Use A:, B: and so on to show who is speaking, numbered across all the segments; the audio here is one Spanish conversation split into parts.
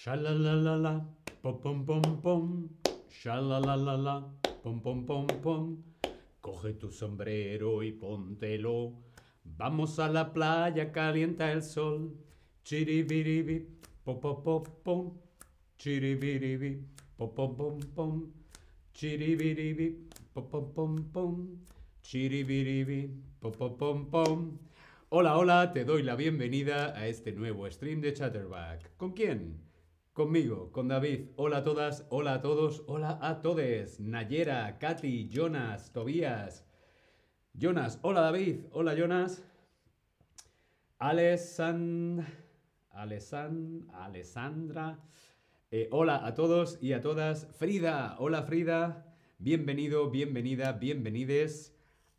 A: Shalalala, pom pom pom pom. Shalalala, pom pom pom pom. Coge tu sombrero y póntelo. Vamos a la playa, calienta el sol. Chiribiribi, pom pom pom pom. Chiribiribi, pom pom pom pom. Chiribiribi, pom pom pom pom. Chiribiribi, pom pom pom pom. Hola, hola, te doy la bienvenida a este nuevo stream de Chatterback. ¿Con quién? Conmigo, con David. Hola a todas, hola a todos, hola a todes. Nayera, Katy, Jonas, Tobías. Jonas, hola David, hola Jonas. Alesan, Alesan, Alessandra. Eh, hola a todos y a todas. Frida, hola Frida. Bienvenido, bienvenida, bienvenides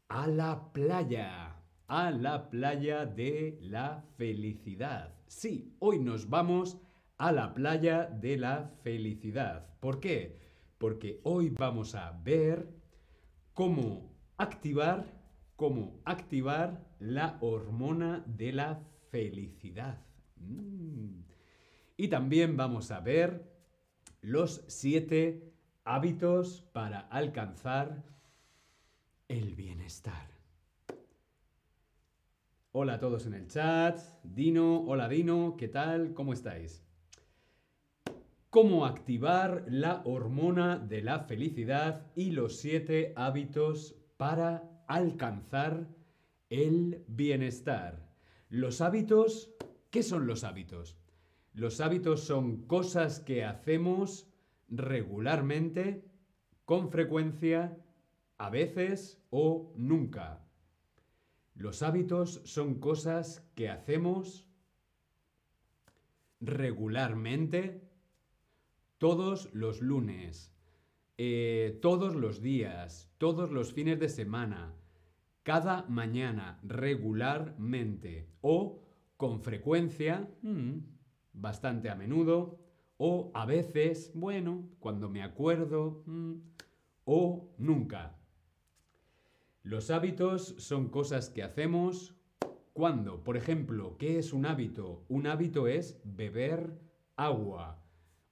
A: a la playa. A la playa de la felicidad. Sí, hoy nos vamos a la playa de la felicidad. ¿Por qué? Porque hoy vamos a ver cómo activar, cómo activar la hormona de la felicidad. Mm. Y también vamos a ver los siete hábitos para alcanzar el bienestar. Hola a todos en el chat. Dino, hola Dino, ¿qué tal? ¿Cómo estáis? Cómo activar la hormona de la felicidad y los siete hábitos para alcanzar el bienestar. Los hábitos, ¿qué son los hábitos? Los hábitos son cosas que hacemos regularmente, con frecuencia, a veces o nunca. Los hábitos son cosas que hacemos regularmente todos los lunes, eh, todos los días, todos los fines de semana, cada mañana, regularmente o con frecuencia, mm, bastante a menudo, o a veces, bueno, cuando me acuerdo, mm, o nunca. Los hábitos son cosas que hacemos cuando, por ejemplo, ¿qué es un hábito? Un hábito es beber agua.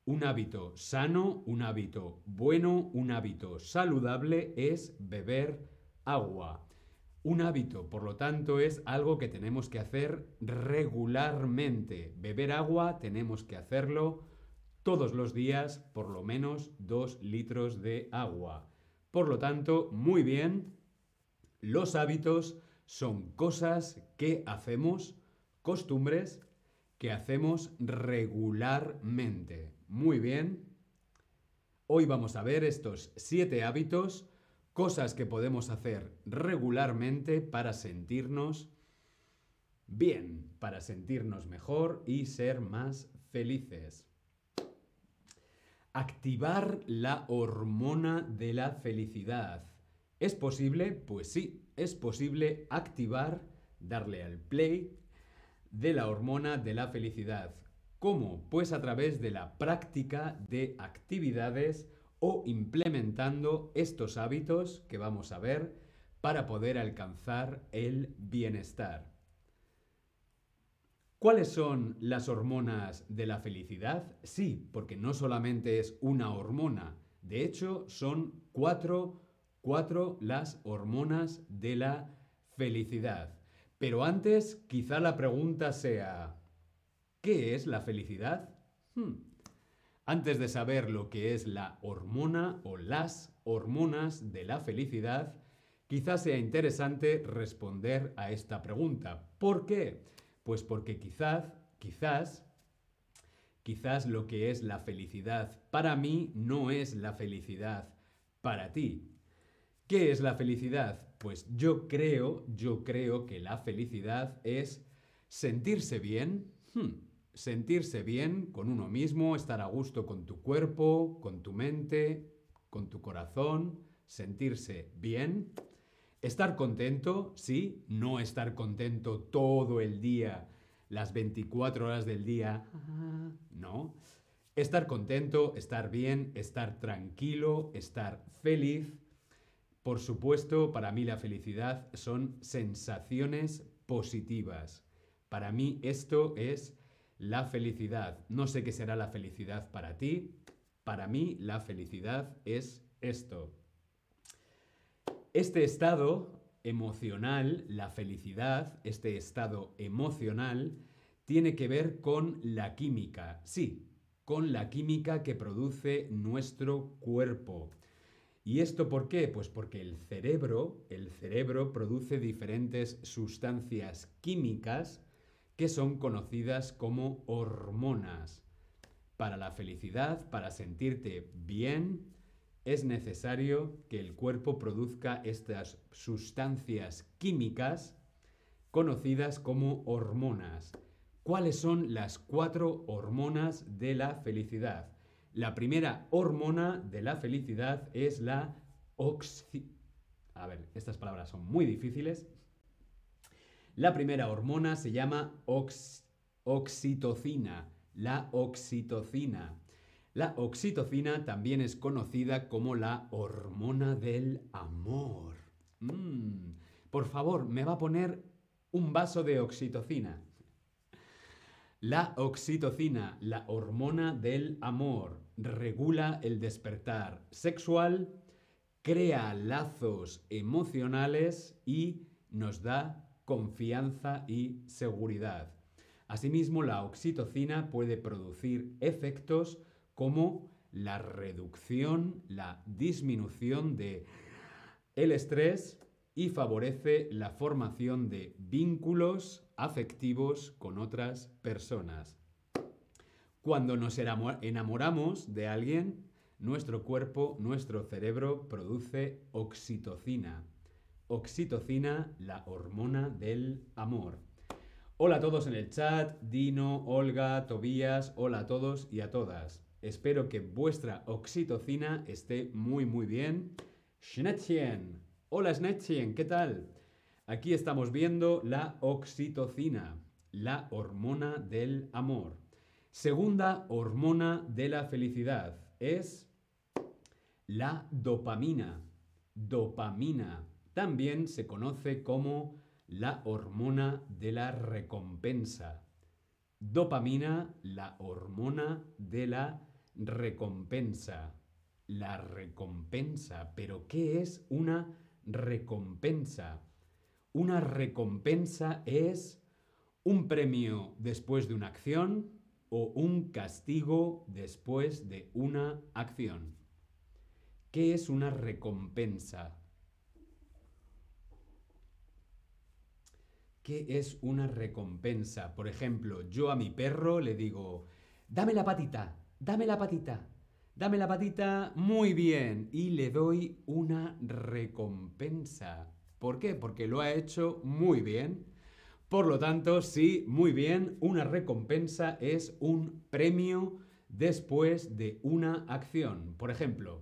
A: Un hábito sano, un hábito bueno, un hábito saludable es beber agua. Un hábito, por lo tanto, es algo que tenemos que hacer regularmente. Beber agua tenemos que hacerlo todos los días, por lo menos dos litros de agua. Por lo tanto, muy bien, los hábitos son cosas que hacemos, costumbres que hacemos regularmente. Muy bien. Hoy vamos a ver estos siete hábitos, cosas que podemos hacer regularmente para sentirnos bien, para sentirnos mejor y ser más felices. Activar la hormona de la felicidad. ¿Es posible? Pues sí, es posible activar, darle al play de la hormona de la felicidad. ¿Cómo? Pues a través de la práctica de actividades o implementando estos hábitos que vamos a ver para poder alcanzar el bienestar. ¿Cuáles son las hormonas de la felicidad? Sí, porque no solamente es una hormona, de hecho son cuatro Cuatro, las hormonas de la felicidad. Pero antes, quizá la pregunta sea, ¿qué es la felicidad? Hmm. Antes de saber lo que es la hormona o las hormonas de la felicidad, quizá sea interesante responder a esta pregunta. ¿Por qué? Pues porque quizás, quizás, quizás lo que es la felicidad para mí no es la felicidad para ti. ¿Qué es la felicidad? Pues yo creo, yo creo que la felicidad es sentirse bien, hmm, sentirse bien con uno mismo, estar a gusto con tu cuerpo, con tu mente, con tu corazón, sentirse bien, estar contento, sí, no estar contento todo el día, las 24 horas del día, no. Estar contento, estar bien, estar tranquilo, estar feliz, por supuesto, para mí la felicidad son sensaciones positivas. Para mí esto es la felicidad. No sé qué será la felicidad para ti. Para mí la felicidad es esto. Este estado emocional, la felicidad, este estado emocional, tiene que ver con la química. Sí, con la química que produce nuestro cuerpo. ¿Y esto por qué? Pues porque el cerebro, el cerebro produce diferentes sustancias químicas que son conocidas como hormonas. Para la felicidad, para sentirte bien, es necesario que el cuerpo produzca estas sustancias químicas conocidas como hormonas. ¿Cuáles son las cuatro hormonas de la felicidad? La primera hormona de la felicidad es la oxi... A ver, estas palabras son muy difíciles. La primera hormona se llama oxitocina. La oxitocina. La oxitocina también es conocida como la hormona del amor. Mm, por favor, me va a poner un vaso de oxitocina. La oxitocina, la hormona del amor, regula el despertar sexual, crea lazos emocionales y nos da confianza y seguridad. Asimismo, la oxitocina puede producir efectos como la reducción, la disminución de el estrés y favorece la formación de vínculos afectivos con otras personas. Cuando nos enamoramos de alguien, nuestro cuerpo, nuestro cerebro produce oxitocina. Oxitocina, la hormona del amor. Hola a todos en el chat, Dino, Olga, Tobías, hola a todos y a todas. Espero que vuestra oxitocina esté muy muy bien. Schnettchen, Hola Snetchien, ¿qué tal? Aquí estamos viendo la oxitocina, la hormona del amor. Segunda hormona de la felicidad es la dopamina. Dopamina también se conoce como la hormona de la recompensa. Dopamina, la hormona de la recompensa. La recompensa. ¿Pero qué es una recompensa. Una recompensa es un premio después de una acción o un castigo después de una acción. ¿Qué es una recompensa? ¿Qué es una recompensa? Por ejemplo, yo a mi perro le digo, dame la patita, dame la patita. Dame la patita muy bien y le doy una recompensa. ¿Por qué? Porque lo ha hecho muy bien. Por lo tanto, sí, muy bien, una recompensa es un premio después de una acción. Por ejemplo,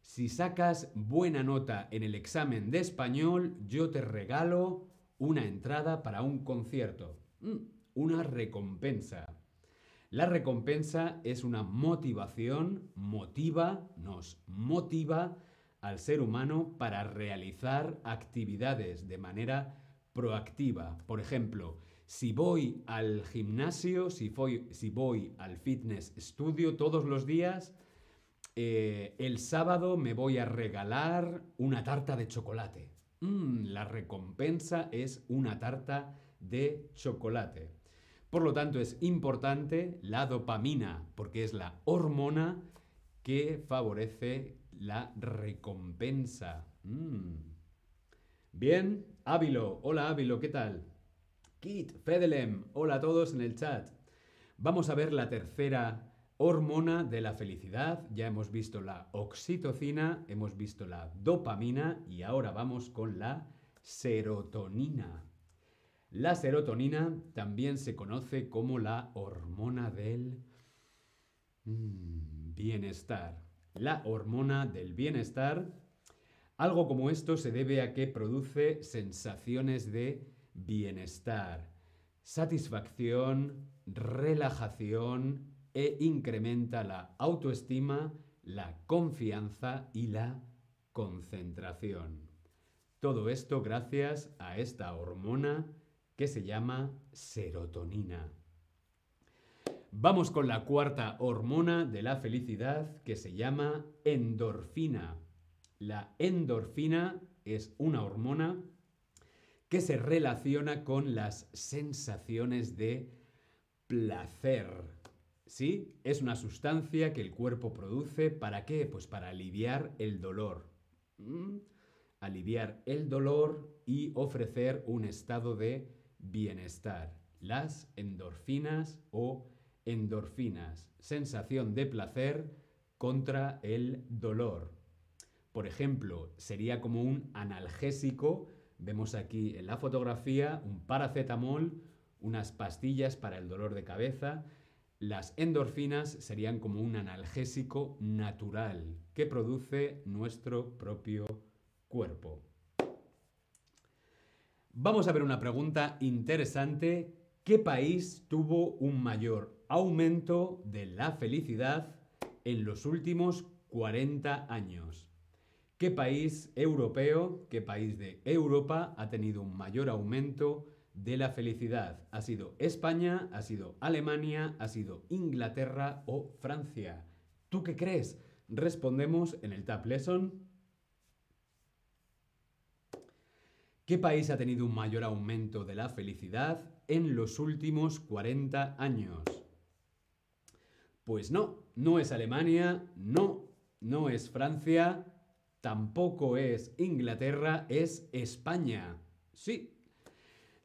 A: si sacas buena nota en el examen de español, yo te regalo una entrada para un concierto. Mm, una recompensa. La recompensa es una motivación, motiva, nos motiva al ser humano para realizar actividades de manera proactiva. Por ejemplo, si voy al gimnasio, si voy, si voy al fitness studio todos los días, eh, el sábado me voy a regalar una tarta de chocolate. Mm, la recompensa es una tarta de chocolate. Por lo tanto, es importante la dopamina, porque es la hormona que favorece la recompensa. Mm. Bien, Ávilo, hola Ávilo, ¿qué tal? Kit, Fedelem, hola a todos en el chat. Vamos a ver la tercera hormona de la felicidad. Ya hemos visto la oxitocina, hemos visto la dopamina y ahora vamos con la serotonina. La serotonina también se conoce como la hormona del mm, bienestar. La hormona del bienestar, algo como esto se debe a que produce sensaciones de bienestar, satisfacción, relajación e incrementa la autoestima, la confianza y la concentración. Todo esto gracias a esta hormona que se llama serotonina. Vamos con la cuarta hormona de la felicidad que se llama endorfina. La endorfina es una hormona que se relaciona con las sensaciones de placer. ¿Sí? Es una sustancia que el cuerpo produce. ¿Para qué? Pues para aliviar el dolor. ¿Mm? Aliviar el dolor y ofrecer un estado de bienestar. Las endorfinas o endorfinas. Sensación de placer contra el dolor. Por ejemplo, sería como un analgésico. Vemos aquí en la fotografía un paracetamol, unas pastillas para el dolor de cabeza. Las endorfinas serían como un analgésico natural que produce nuestro propio cuerpo. Vamos a ver una pregunta interesante. ¿Qué país tuvo un mayor aumento de la felicidad en los últimos 40 años? ¿Qué país europeo, qué país de Europa ha tenido un mayor aumento de la felicidad? ¿Ha sido España, ha sido Alemania, ha sido Inglaterra o Francia? ¿Tú qué crees? Respondemos en el Tab Lesson. ¿Qué país ha tenido un mayor aumento de la felicidad en los últimos 40 años? Pues no, no es Alemania, no, no es Francia, tampoco es Inglaterra, es España. Sí,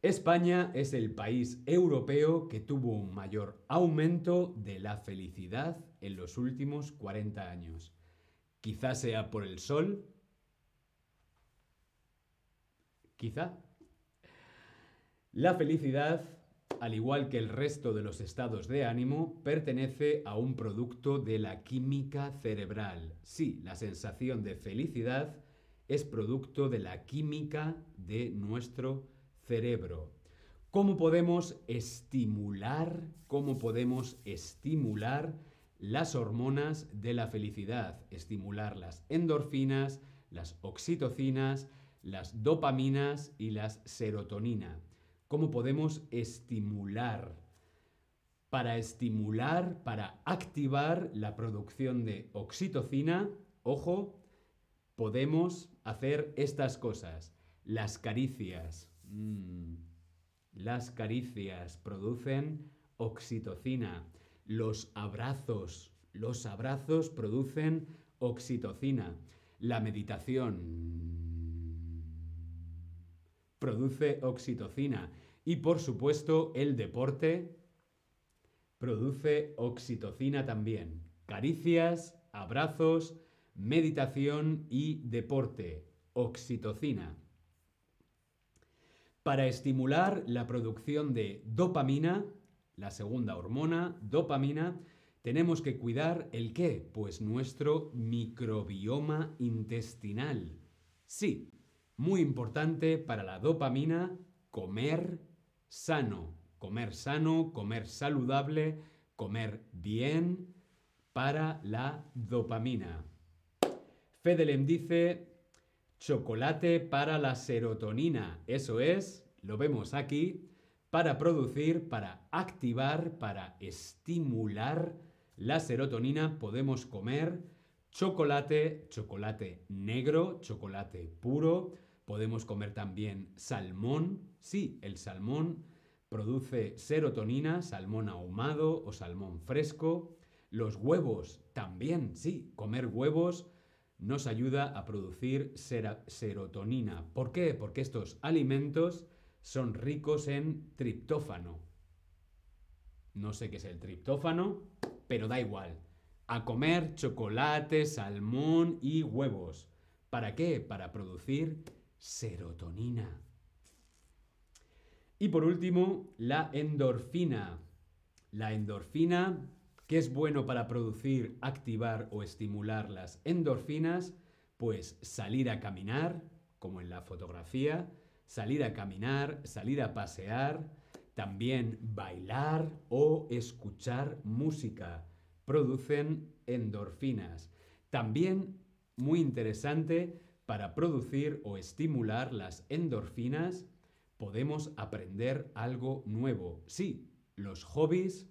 A: España es el país europeo que tuvo un mayor aumento de la felicidad en los últimos 40 años. Quizás sea por el sol. Quizá. La felicidad al igual que el resto de los estados de ánimo, pertenece a un producto de la química cerebral. Sí, la sensación de felicidad es producto de la química de nuestro cerebro. ¿Cómo podemos estimular, cómo podemos estimular las hormonas de la felicidad? Estimular las endorfinas, las oxitocinas, las dopaminas y las serotonina cómo podemos estimular. Para estimular, para activar la producción de oxitocina, ojo, podemos hacer estas cosas. Las caricias. Mm, las caricias producen oxitocina. Los abrazos. Los abrazos producen oxitocina. La meditación produce oxitocina. Y por supuesto, el deporte produce oxitocina también. Caricias, abrazos, meditación y deporte. Oxitocina. Para estimular la producción de dopamina, la segunda hormona, dopamina, tenemos que cuidar el qué? Pues nuestro microbioma intestinal. Sí, muy importante para la dopamina, comer sano. Comer sano, comer saludable, comer bien para la dopamina. Fedelem dice chocolate para la serotonina. Eso es, lo vemos aquí, para producir, para activar, para estimular la serotonina podemos comer chocolate, chocolate negro, chocolate puro, Podemos comer también salmón. Sí, el salmón produce serotonina, salmón ahumado o salmón fresco. Los huevos también, sí, comer huevos nos ayuda a producir serotonina. ¿Por qué? Porque estos alimentos son ricos en triptófano. No sé qué es el triptófano, pero da igual. A comer chocolate, salmón y huevos. ¿Para qué? Para producir serotonina. Y por último, la endorfina. La endorfina, que es bueno para producir, activar o estimular las endorfinas, pues salir a caminar, como en la fotografía, salir a caminar, salir a pasear, también bailar o escuchar música, producen endorfinas. También, muy interesante, para producir o estimular las endorfinas, podemos aprender algo nuevo. Sí, los hobbies,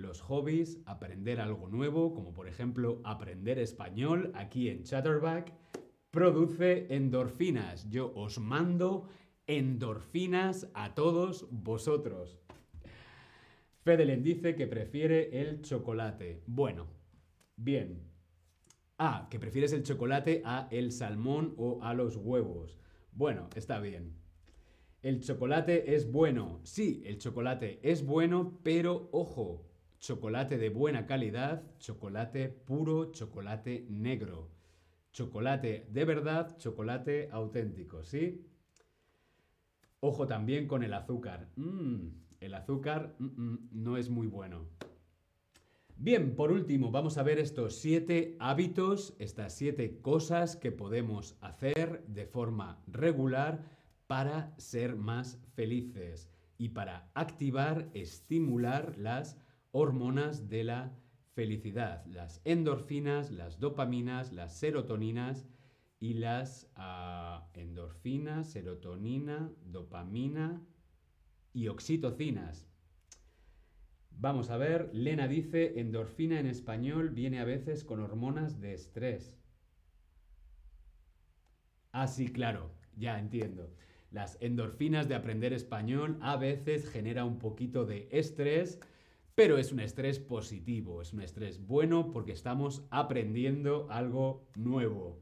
A: los hobbies, aprender algo nuevo, como por ejemplo aprender español aquí en Chatterback, produce endorfinas. Yo os mando endorfinas a todos vosotros. Fedelen dice que prefiere el chocolate. Bueno, bien. Ah, que prefieres el chocolate a el salmón o a los huevos. Bueno, está bien. El chocolate es bueno. Sí, el chocolate es bueno, pero ojo, chocolate de buena calidad, chocolate puro, chocolate negro. Chocolate de verdad, chocolate auténtico, ¿sí? Ojo también con el azúcar. Mm, el azúcar mm, mm, no es muy bueno. Bien, por último, vamos a ver estos siete hábitos, estas siete cosas que podemos hacer de forma regular para ser más felices y para activar, estimular las hormonas de la felicidad, las endorfinas, las dopaminas, las serotoninas y las uh, endorfinas, serotonina, dopamina y oxitocinas. Vamos a ver, Lena dice, endorfina en español viene a veces con hormonas de estrés. Ah, sí, claro, ya entiendo. Las endorfinas de aprender español a veces genera un poquito de estrés, pero es un estrés positivo, es un estrés bueno porque estamos aprendiendo algo nuevo.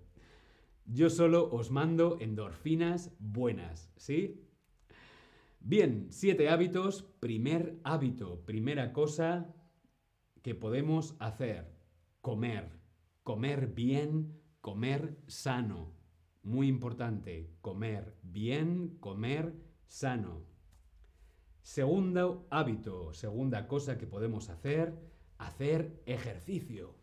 A: Yo solo os mando endorfinas buenas, ¿sí? Bien, siete hábitos. Primer hábito, primera cosa que podemos hacer, comer. Comer bien, comer sano. Muy importante, comer bien, comer sano. Segundo hábito, segunda cosa que podemos hacer, hacer ejercicio.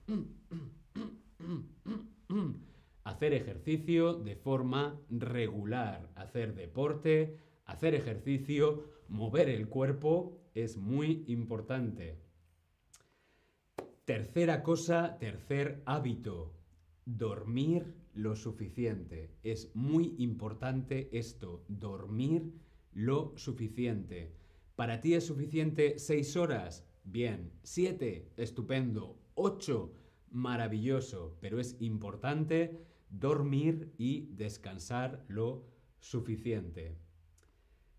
A: hacer ejercicio de forma regular, hacer deporte, hacer ejercicio, mover el cuerpo es muy importante. Tercera cosa, tercer hábito, dormir lo suficiente. Es muy importante esto, dormir lo suficiente. ¿Para ti es suficiente seis horas? Bien. ¿Siete? Estupendo. ¿Ocho? Maravilloso. Pero es importante dormir y descansar lo suficiente.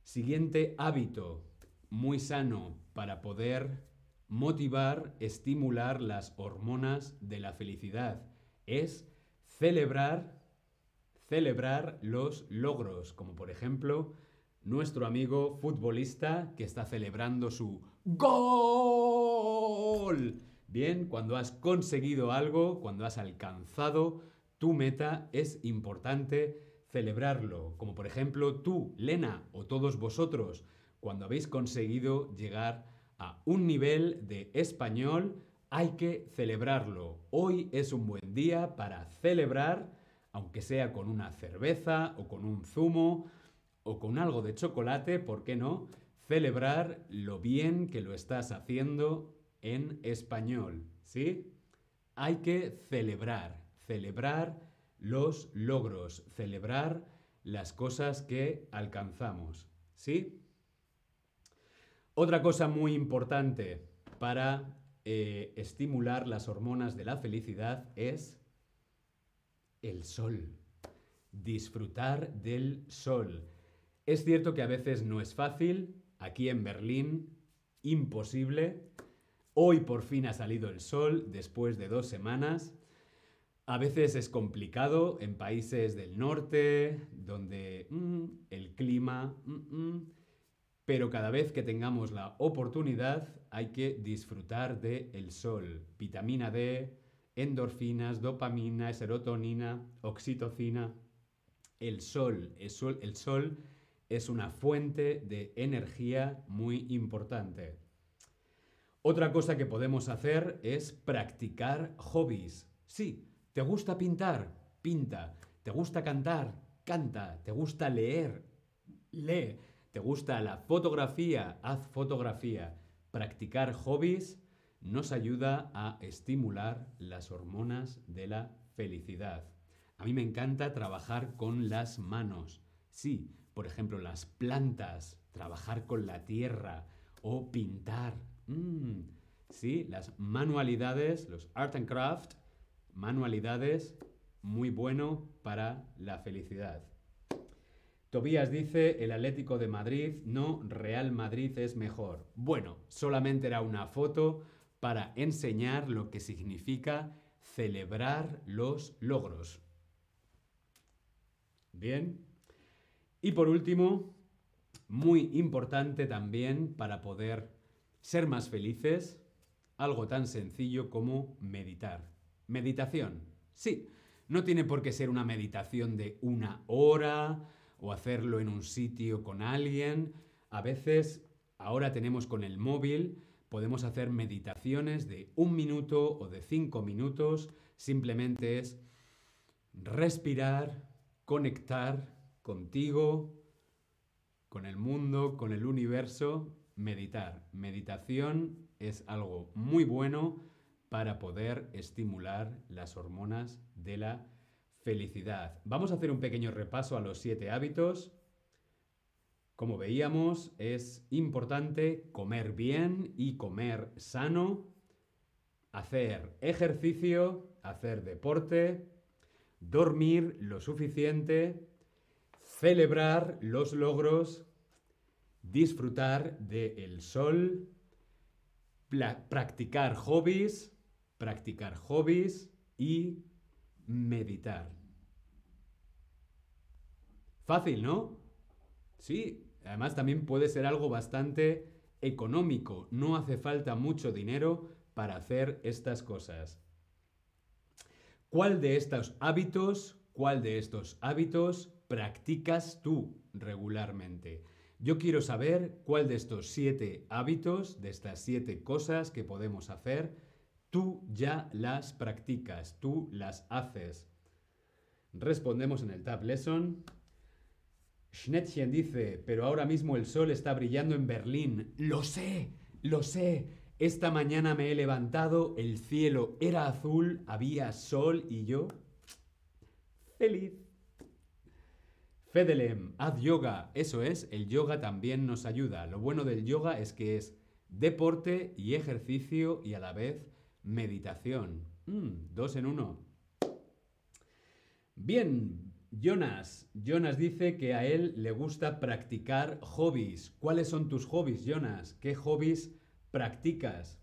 A: Siguiente hábito, muy sano para poder motivar, estimular las hormonas de la felicidad, es celebrar, celebrar los logros, como por ejemplo nuestro amigo futbolista que está celebrando su gol. Bien, cuando has conseguido algo, cuando has alcanzado tu meta, es importante celebrarlo. Como por ejemplo tú, Lena, o todos vosotros, cuando habéis conseguido llegar a un nivel de español, hay que celebrarlo. Hoy es un buen día para celebrar, aunque sea con una cerveza o con un zumo o con algo de chocolate, ¿por qué no? Celebrar lo bien que lo estás haciendo en español, ¿sí? Hay que celebrar celebrar los logros, celebrar las cosas que alcanzamos. ¿Sí? Otra cosa muy importante para eh, estimular las hormonas de la felicidad es el sol. Disfrutar del sol. Es cierto que a veces no es fácil. Aquí en Berlín, imposible. Hoy por fin ha salido el sol después de dos semanas. A veces es complicado en países del norte, donde mm, el clima... Mm, mm, pero cada vez que tengamos la oportunidad hay que disfrutar del el sol. Vitamina D, endorfinas, dopamina, serotonina, oxitocina. El sol, el sol, el sol es una fuente de energía muy importante. Otra cosa que podemos hacer es practicar hobbies. Sí, ¿Te gusta pintar? Pinta. ¿Te gusta cantar? Canta. ¿Te gusta leer? Lee. ¿Te gusta la fotografía? Haz fotografía. Practicar hobbies nos ayuda a estimular las hormonas de la felicidad. A mí me encanta trabajar con las manos. Sí, por ejemplo, las plantas, trabajar con la tierra o pintar. Mm, Sí, las manualidades, los art and craft, manualidades, muy bueno para la felicidad. Tobías dice, el Atlético de Madrid, no, Real Madrid es mejor. Bueno, solamente era una foto para enseñar lo que significa celebrar los logros. Bien. Y por último, muy importante también para poder ser más felices, algo tan sencillo como meditar. Meditación. Sí, no tiene por qué ser una meditación de una hora o hacerlo en un sitio con alguien. A veces, ahora tenemos con el móvil, podemos hacer meditaciones de un minuto o de cinco minutos. Simplemente es respirar, conectar contigo, con el mundo, con el universo, meditar. Meditación es algo muy bueno para poder estimular las hormonas de la felicidad. Vamos a hacer un pequeño repaso a los siete hábitos. Como veíamos, es importante comer bien y comer sano, hacer ejercicio, hacer deporte, dormir lo suficiente, celebrar los logros, disfrutar del sol, practicar hobbies, practicar hobbies y meditar. Fácil, ¿no? Sí, además también puede ser algo bastante económico. No hace falta mucho dinero para hacer estas cosas. ¿Cuál de estos hábitos, cuál de estos hábitos practicas tú regularmente? Yo quiero saber cuál de estos siete hábitos, de estas siete cosas que podemos hacer, tú ya las practicas, tú las haces. Respondemos en el Tab Lesson. Schnettchen dice, pero ahora mismo el sol está brillando en Berlín. Lo sé, lo sé. Esta mañana me he levantado, el cielo era azul, había sol y yo... Feliz. Fedelem, haz yoga. Eso es, el yoga también nos ayuda. Lo bueno del yoga es que es deporte y ejercicio y a la vez meditación. Mm, dos en uno. Bien, Jonas. Jonas dice que a él le gusta practicar hobbies. ¿Cuáles son tus hobbies, Jonas? ¿Qué hobbies practicas?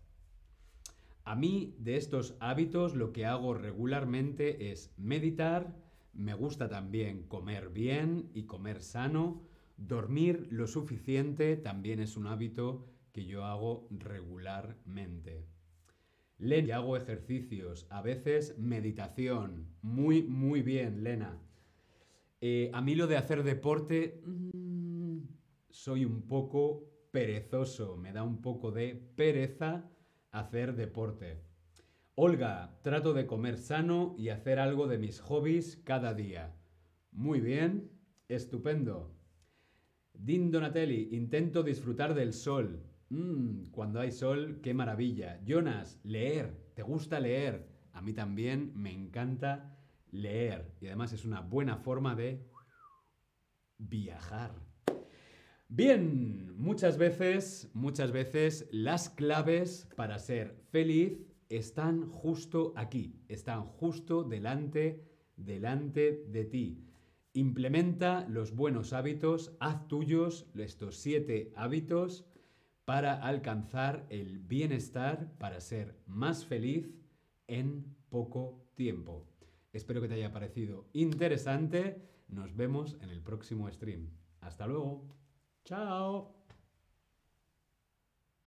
A: A mí, de estos hábitos, lo que hago regularmente es meditar, me gusta también comer bien y comer sano. Dormir lo suficiente también es un hábito que yo hago regularmente. Lena, y hago ejercicios, a veces meditación. Muy, muy bien, Lena. Eh, a mí lo de hacer deporte, mm, soy un poco perezoso, me da un poco de pereza hacer deporte. Olga, trato de comer sano y hacer algo de mis hobbies cada día. Muy bien, estupendo. Din Donatelli, intento disfrutar del sol. Mmm, cuando hay sol, qué maravilla. Jonas, leer. ¿Te gusta leer? A mí también me encanta leer. Y además es una buena forma de viajar. Bien, muchas veces, muchas veces las claves para ser feliz están justo aquí, están justo delante, delante de ti. Implementa los buenos hábitos, haz tuyos estos siete hábitos para alcanzar el bienestar, para ser más feliz en poco tiempo. Espero que te haya parecido interesante. Nos vemos en el próximo stream. Hasta luego. Chao.